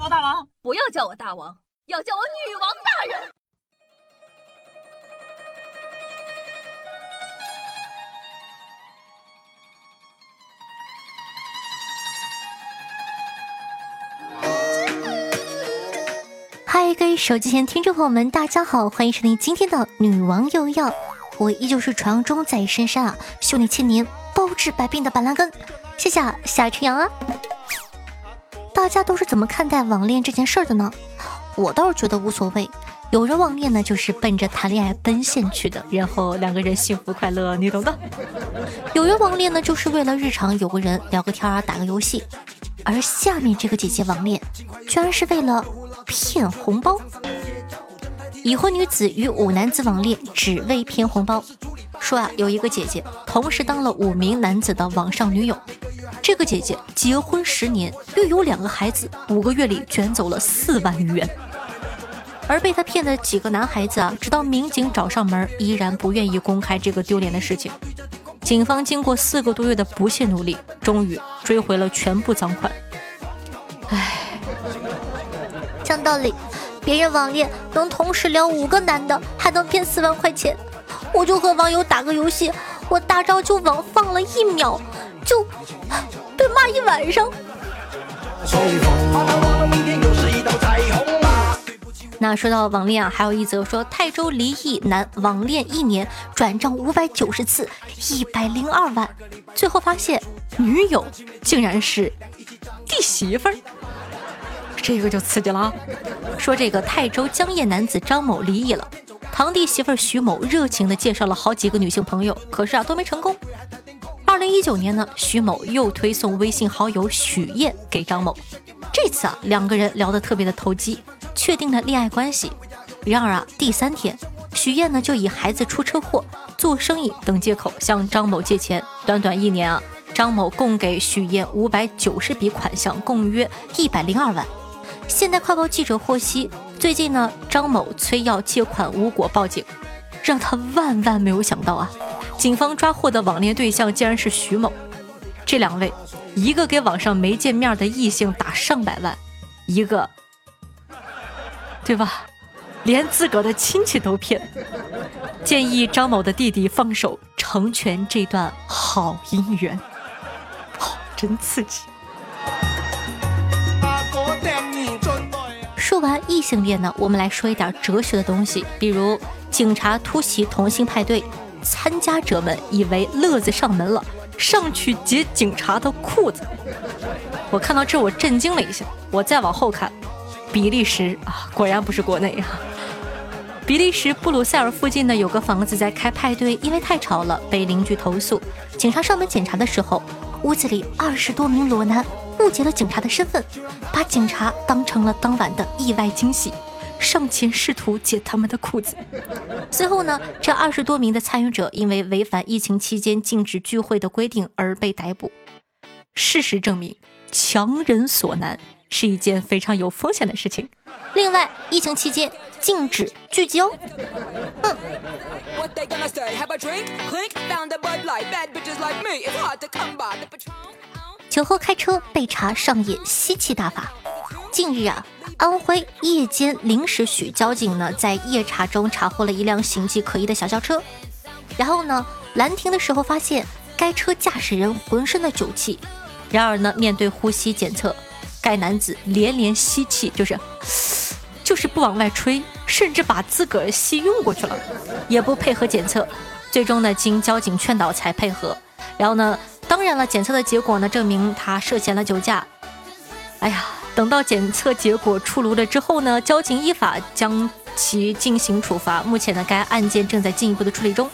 王大王，不要叫我大王，要叫我女王大人。嗨，各位手机前听众朋友们，大家好，欢迎收听今天的女王又要。我依旧是传说中在深山啊修炼千年、包治百病的板蓝根。谢谢夏春阳啊。大家都是怎么看待网恋这件事的呢？我倒是觉得无所谓。有人网恋呢，就是奔着谈恋爱奔现去的，然后两个人幸福快乐，你懂的。有人网恋呢，就是为了日常有个人聊个天啊，打个游戏。而下面这个姐姐网恋，居然是为了骗红包。已婚女子与五男子网恋，只为骗红包。说啊，有一个姐姐同时当了五名男子的网上女友。这个姐姐结婚十年，育有两个孩子，五个月里卷走了四万余元。而被她骗的几个男孩子啊，直到民警找上门，依然不愿意公开这个丢脸的事情。警方经过四个多月的不懈努力，终于追回了全部赃款。唉，讲道理，别人网恋能同时撩五个男的，还能骗四万块钱，我就和网友打个游戏，我大招就网放了一秒，就被骂一晚上。那说到网恋啊，还有一则说泰州离异男网恋一年转账五百九十次，一百零二万，最后发现女友竟然是弟媳妇儿，这个就刺激了啊！说这个泰州江堰男子张某离异了，堂弟媳妇徐某热情的介绍了好几个女性朋友，可是啊都没成功。二零一九年呢，徐某又推送微信好友许燕给张某，这次啊两个人聊得特别的投机。确定了恋爱关系，然而啊，第三天，许燕呢就以孩子出车祸、做生意等借口向张某借钱。短短一年啊，张某共给许燕五百九十笔款项，共约一百零二万。现代快报记者获悉，最近呢，张某催要借款无果报警，让他万万没有想到啊，警方抓获的网恋对象竟然是徐某。这两位，一个给网上没见面的异性打上百万，一个。对吧？连自个儿的亲戚都骗，建议张某的弟弟放手成全这段好姻缘。好，真刺激。说完异性恋呢，我们来说一点哲学的东西，比如警察突袭同性派对，参加者们以为乐子上门了，上去解警察的裤子。我看到这，我震惊了一下。我再往后看。比利时啊，果然不是国内啊。比利时布鲁塞尔附近呢，有个房子在开派对，因为太吵了，被邻居投诉。警察上门检查的时候，屋子里二十多名裸男误解了警察的身份，把警察当成了当晚的意外惊喜，上前试图解他们的裤子。随后呢，这二十多名的参与者因为违反疫情期间禁止聚会的规定而被逮捕。事实证明，强人所难。是一件非常有风险的事情。另外，疫情期间禁止聚集哦。嗯。酒后开车被查上演吸气大法。近日啊，安徽夜间临时许交警呢在夜查中查获了一辆形迹可疑的小轿车，然后呢拦停的时候发现该车驾驶人浑身的酒气，然而呢面对呼吸检测。该男子连连吸气，就是 就是不往外吹，甚至把自个儿吸晕过去了，也不配合检测。最终呢，经交警劝导才配合。然后呢，当然了，检测的结果呢证明他涉嫌了酒驾。哎呀，等到检测结果出炉了之后呢，交警依法将其进行处罚。目前呢，该案件正在进一步的处理中。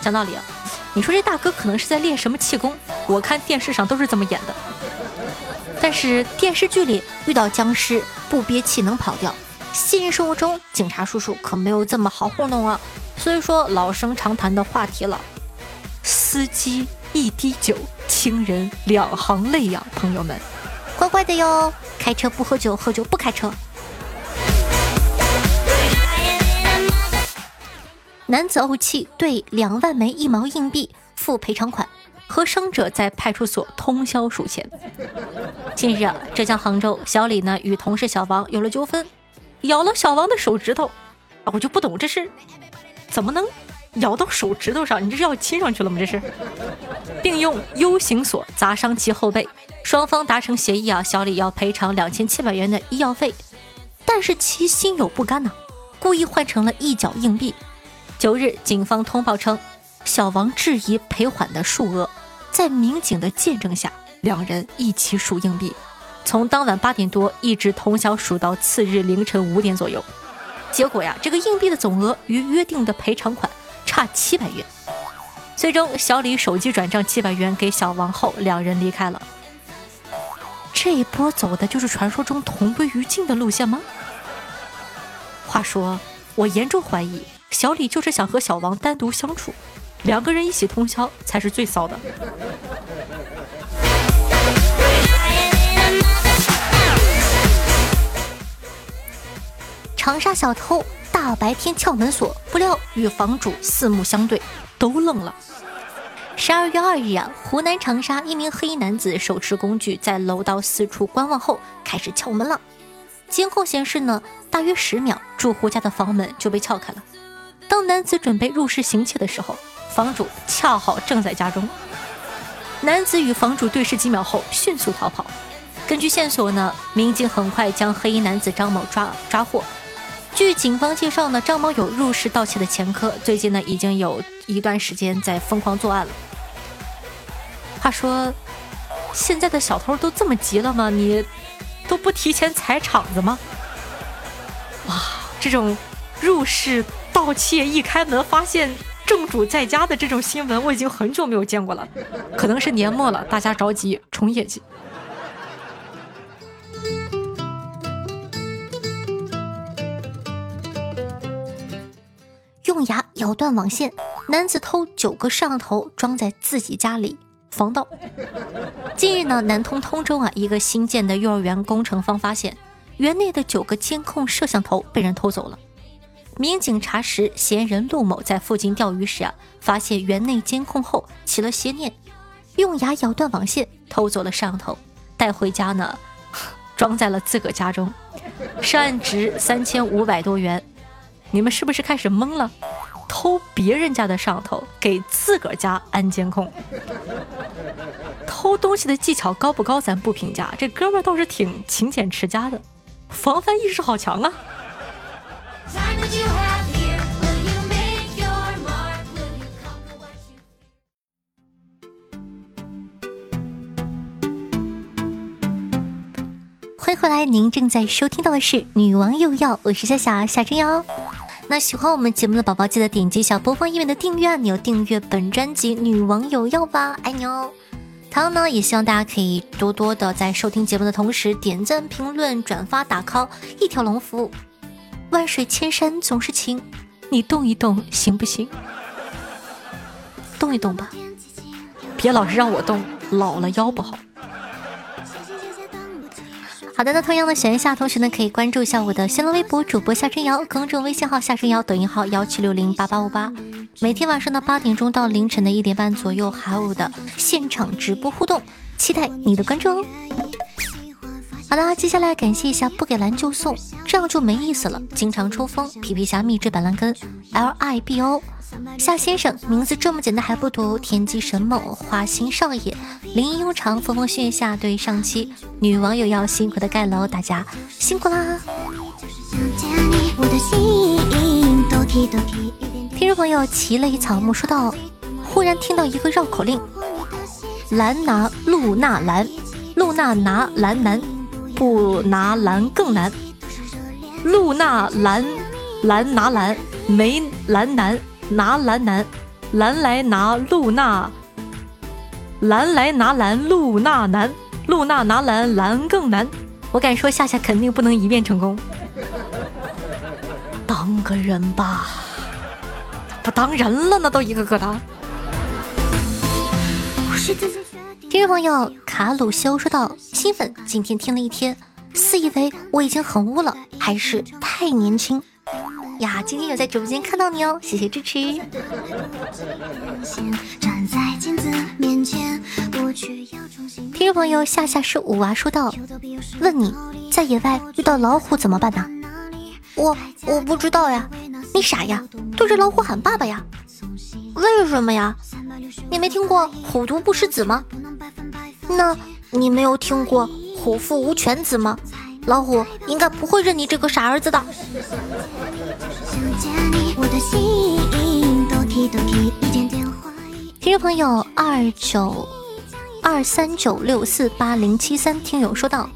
讲道理啊，你说这大哥可能是在练什么气功？我看电视上都是这么演的。但是电视剧里遇到僵尸不憋气能跑掉，现实生活中警察叔叔可没有这么好糊弄啊。所以说老生常谈的话题了，司机一滴酒，亲人两行泪呀，朋友们，乖乖的哟，开车不喝酒，喝酒不开车。男子怄气对两万枚一毛硬币付赔偿款，和伤者在派出所通宵数钱。近日啊，浙江杭州，小李呢与同事小王有了纠纷，咬了小王的手指头。我就不懂这是怎么能咬到手指头上？你这是要亲上去了吗？这是，并用 U 型锁砸伤其后背。双方达成协议啊，小李要赔偿两千七百元的医药费，但是其心有不甘呐，故意换成了一角硬币。九日，警方通报称，小王质疑赔款的数额，在民警的见证下，两人一起数硬币，从当晚八点多一直通宵数到次日凌晨五点左右。结果呀，这个硬币的总额与约定的赔偿款差七百元。最终，小李手机转账七百元给小王后，两人离开了。这一波走的就是传说中同归于尽的路线吗？话说，我严重怀疑小李就是想和小王单独相处，两个人一起通宵才是最骚的。长沙小偷大白天撬门锁，不料与房主四目相对，都愣了。十二月二日啊，湖南长沙一名黑衣男子手持工具在楼道四处观望后，开始撬门了。监控显示呢，大约十秒，住户家的房门就被撬开了。当男子准备入室行窃的时候，房主恰好正在家中。男子与房主对视几秒后，迅速逃跑。根据线索呢，民警很快将黑衣男子张某抓抓获。据警方介绍呢，张某有入室盗窃的前科，最近呢已经有一段时间在疯狂作案了。话说，现在的小偷都这么急了吗？你都不提前踩场子吗？哇，这种入室盗窃一开门发现正主在家的这种新闻，我已经很久没有见过了。可能是年末了，大家着急冲业绩。咬断网线，男子偷九个摄像头装在自己家里防盗。近日呢，南通通州啊一个新建的幼儿园工程方发现，园内的九个监控摄像头被人偷走了。民警查实，嫌疑人陆某在附近钓鱼时啊，发现园内监控后起了邪念，用牙咬断网线，偷走了摄像头，带回家呢，装在了自个家中，涉案值三千五百多元。你们是不是开始懵了？偷别人家的摄像头，给自个儿家安监控，偷东西的技巧高不高？咱不评价。这哥们儿倒是挺勤俭持家的，防范意识好强啊！欢迎回来，您正在收听到的是《女王又要》，我是夏夏夏春瑶。那喜欢我们节目的宝宝，记得点击一下播放页面的订阅按钮，订阅本专辑《女王有药》吧，爱你哦！同样呢，也希望大家可以多多的在收听节目的同时点赞、评论、转发、打 call，一条龙服务。万水千山总是情，你动一动行不行？动一动吧，别老是让我动，老了腰不好。好的，那同样的，选一下同学呢，可以关注一下我的新浪微博主播夏春瑶，公众微信号夏春瑶，抖音号幺七六零八八五八。每天晚上的八点钟到凌晨的一点半左右，还有我的现场直播互动，期待你的关注哦。好的，接下来感谢一下不给蓝就送，这样就没意思了。经常抽风，皮皮虾秘制板蓝根，L I B O。夏先生名字这么简单还不读，天机神猛，花心少爷，林庸长，风风雪下。对上期女网友要辛苦的盖楼，大家辛苦啦！听众朋友奇雷草木说道：“忽然听到一个绕口令：蓝拿露娜蓝，露娜拿蓝难，不拿蓝更难。露娜蓝蓝拿蓝，没蓝难。”拿蓝男，蓝来拿露娜，蓝来拿蓝露娜难，露娜拿蓝蓝更难。我敢说夏夏肯定不能一遍成功。当个人吧，不当人了那都一个个的。听众朋友卡鲁修说道：“新粉，今天听了一天，自以为我已经很污了，还是太年轻。呀，今天有在直播间看到你哦，谢谢支持。听众朋友，夏夏是五娃说道：“问你在野外遇到老虎怎么办呢？我我不知道呀，你傻呀，对着老虎喊爸爸呀？为什么呀？你没听过虎毒不食子吗？那你没有听过虎父无犬子吗？老虎应该不会认你这个傻儿子的。听众朋友二九二三九六四八零七三听友说道：“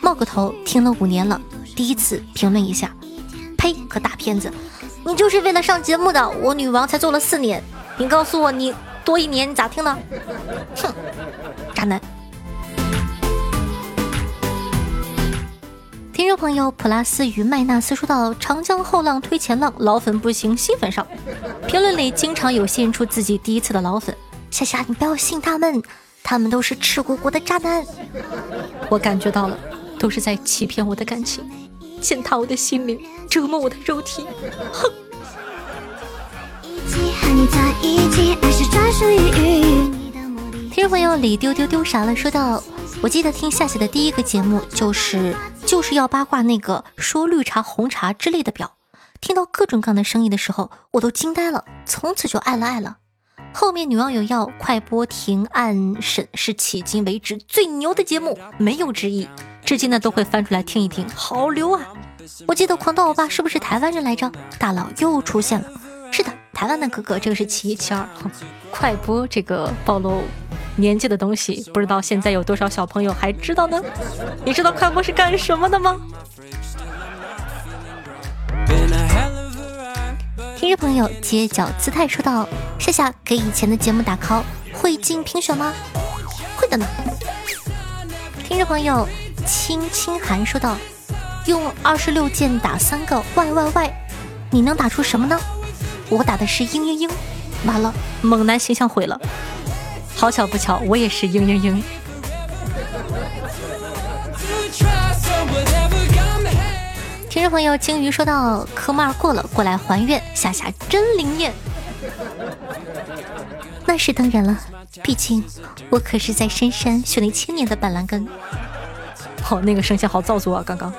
冒个头，听了五年了，第一次评论一下。呸，个大骗子！你就是为了上节目的，我女王才做了四年，你告诉我你多一年你咋听呢？哼，渣男。”听众朋友普拉斯与麦纳斯说道：“长江后浪推前浪，老粉不行新粉上。”评论里经常有献出自己第一次的老粉，夏夏你不要信他们，他们都是赤果果的渣男。我感觉到了，都是在欺骗我的感情，践踏我的心灵，折磨我的肉体。哼。听众朋友李丢丢丢傻了说道：“我记得听夏夏的第一个节目就是就是要八卦那个说绿茶红茶之类的表，听到各种各样的声音的时候，我都惊呆了，从此就爱了爱了。后面女网友要快播停案审是迄今为止最牛的节目，没有之一，至今呢都会翻出来听一听，好牛啊！我记得狂刀欧巴是不是台湾人来着？大佬又出现了，是的，台湾的哥哥，这个是其一其二。快播这个暴露。年纪的东西，不知道现在有多少小朋友还知道呢？你知道快播是干什么的吗？听众朋友街角姿态说道：“夏夏给以前的节目打 call，会进评选吗？会的呢。听众朋友青青寒说道：“用二十六键打三个 Y Y Y，你能打出什么呢？我打的是嘤嘤嘤，完了，猛男形象毁了。好巧不巧，我也是嘤嘤嘤。听众朋友鲸鱼说到科目二过了，过来还愿，夏夏真灵验。那是当然了，毕竟我可是在深山修了千年的板蓝根。哦，那个声线好造作啊！刚刚。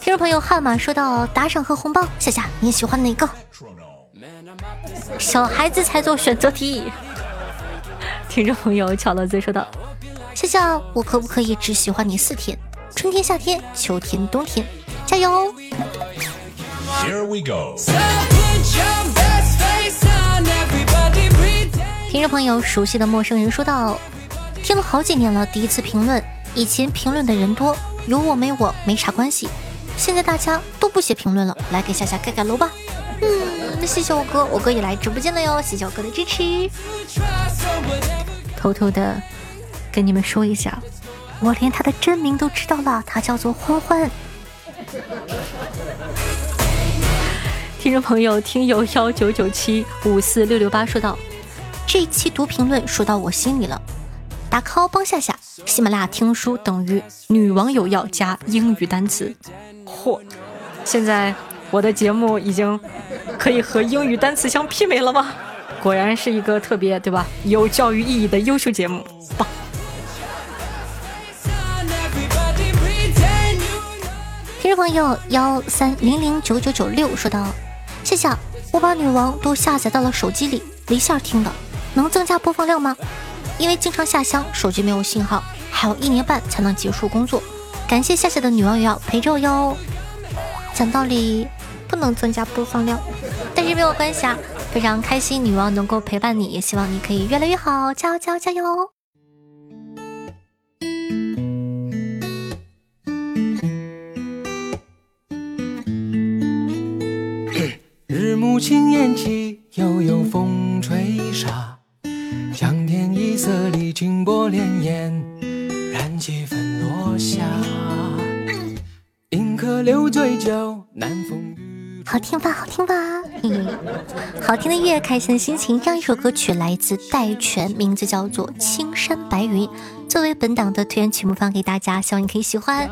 听众朋友悍马说到打赏和红包，夏夏你喜欢哪个？小孩子才做选择题。听众朋友巧乐兹说道：“夏夏，我可不可以只喜欢你四天？春天、夏天、秋天、冬天，加油！” Here we go。听众朋友熟悉的陌生人说道：“听了好几年了，第一次评论。以前评论的人多，有我没我没啥关系。现在大家都不写评论了，来给夏夏盖盖楼吧。”嗯，谢谢我哥，我哥也来直播间了哟，谢谢我哥的支持。偷偷的跟你们说一下，我连他的真名都知道了，他叫做欢欢。听众朋友，听友幺九九七五四六六八说道：“这一期读评论说到我心里了，打 call 帮夏夏，喜马拉雅听书等于女网友要加英语单词。嚯，现在。我的节目已经可以和英语单词相媲美了吗？果然是一个特别对吧有教育意义的优秀节目，棒！听众朋友幺三零零九九九六说道：“谢谢，我把女王都下载到了手机里，离线听的，能增加播放量吗？因为经常下乡，手机没有信号，还有一年半才能结束工作。感谢夏夏的女王也要陪着我哟。讲道理。”不能增加播放量，但是没有关系啊！非常开心，女王能够陪伴你，也希望你可以越来越好，加油加油加油！日暮轻烟起，悠悠风吹沙，江天一色里，清波潋滟，燃几分落霞。饮客留醉酒，南风。好听吧，好听吧，好听的音乐，开心的心情。这样一首歌曲来自戴荃，名字叫做《青山白云》，作为本档的推荐曲目放给大家，希望你可以喜欢。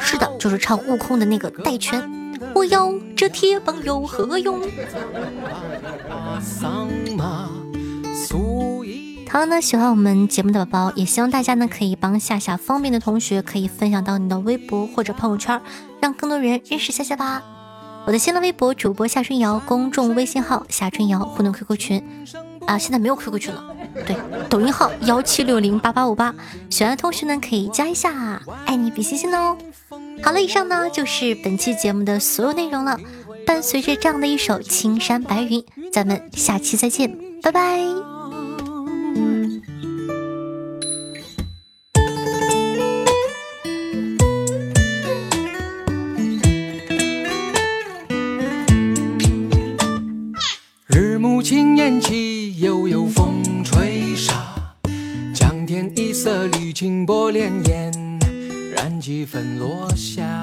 是的，就是唱悟空的那个戴荃。我要这铁棒有何用？好呢，喜欢我们节目的宝宝，也希望大家呢可以帮夏夏方便的同学可以分享到你的微博或者朋友圈，让更多人认识夏夏吧。我的新浪微博主播夏春瑶，公众微信号夏春瑶，互动 QQ 群啊，现在没有 QQ 群了。对，抖音号幺七六零八八五八，喜欢的同学呢可以加一下，爱你比心心哦。好了，以上呢就是本期节目的所有内容了。伴随着这样的一首《青山白云》，咱们下期再见，拜拜。几分落下。